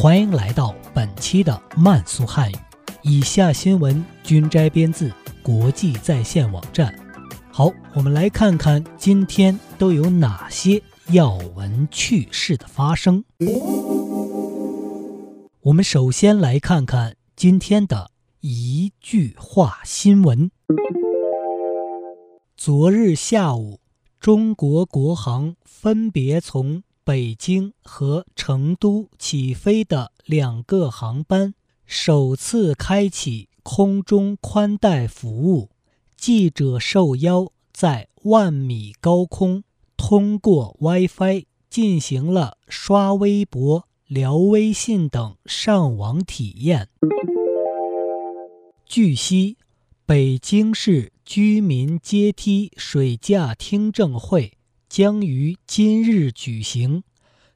欢迎来到本期的慢速汉语。以下新闻均摘编自国际在线网站。好，我们来看看今天都有哪些要闻趣事的发生。我们首先来看看今天的一句话新闻。昨日下午。中国国航分别从北京和成都起飞的两个航班首次开启空中宽带服务，记者受邀在万米高空通过 WiFi 进行了刷微博、聊微信等上网体验。据悉。北京市居民阶梯水价听证会将于今日举行。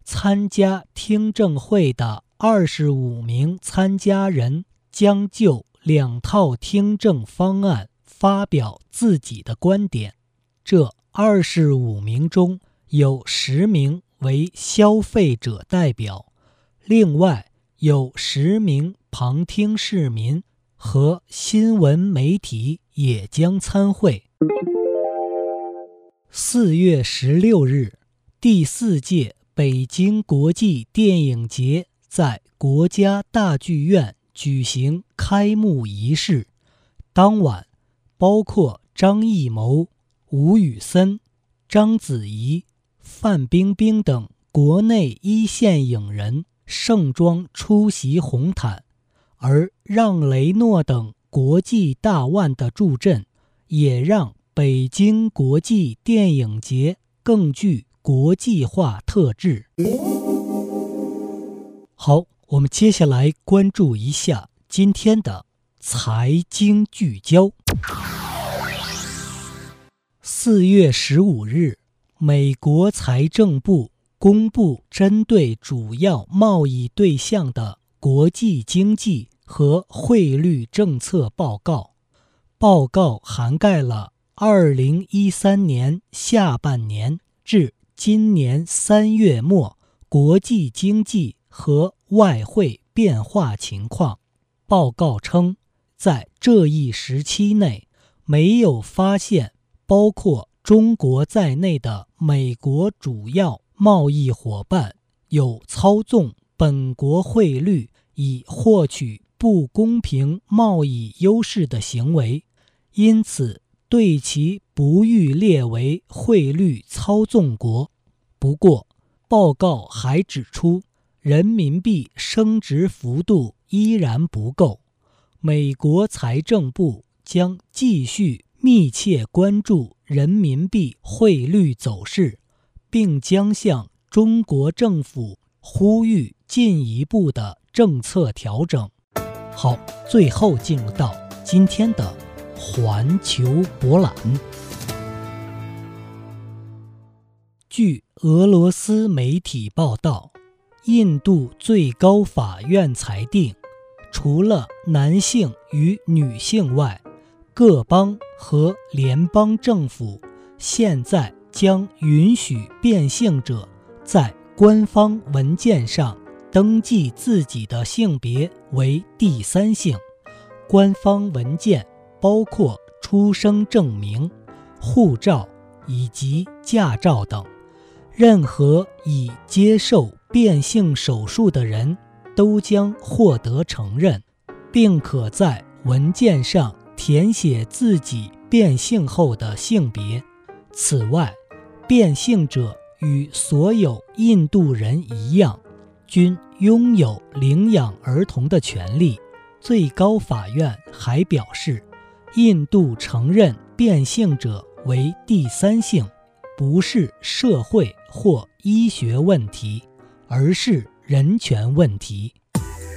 参加听证会的二十五名参加人将就两套听证方案发表自己的观点。这二十五名中有十名为消费者代表，另外有十名旁听市民。和新闻媒体也将参会。四月十六日，第四届北京国际电影节在国家大剧院举行开幕仪式。当晚，包括张艺谋、吴宇森、章子怡、范冰冰等国内一线影人盛装出席红毯。而让雷诺等国际大腕的助阵，也让北京国际电影节更具国际化特质。好，我们接下来关注一下今天的财经聚焦。四月十五日，美国财政部公布针对主要贸易对象的国际经济。和汇率政策报告，报告涵盖了2013年下半年至今年三月末国际经济和外汇变化情况。报告称，在这一时期内，没有发现包括中国在内的美国主要贸易伙伴有操纵本国汇率以获取。不公平贸易优势的行为，因此对其不予列为汇率操纵国。不过，报告还指出，人民币升值幅度依然不够。美国财政部将继续密切关注人民币汇率走势，并将向中国政府呼吁进一步的政策调整。好，最后进入到今天的环球博览。据俄罗斯媒体报道，印度最高法院裁定，除了男性与女性外，各邦和联邦政府现在将允许变性者在官方文件上。登记自己的性别为第三性，官方文件包括出生证明、护照以及驾照等。任何已接受变性手术的人都将获得承认，并可在文件上填写自己变性后的性别。此外，变性者与所有印度人一样。均拥有领养儿童的权利。最高法院还表示，印度承认变性者为第三性，不是社会或医学问题，而是人权问题。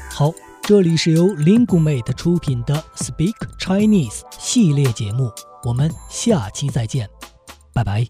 好，这里是由 Lingumate 出品的 Speak Chinese 系列节目，我们下期再见，拜拜。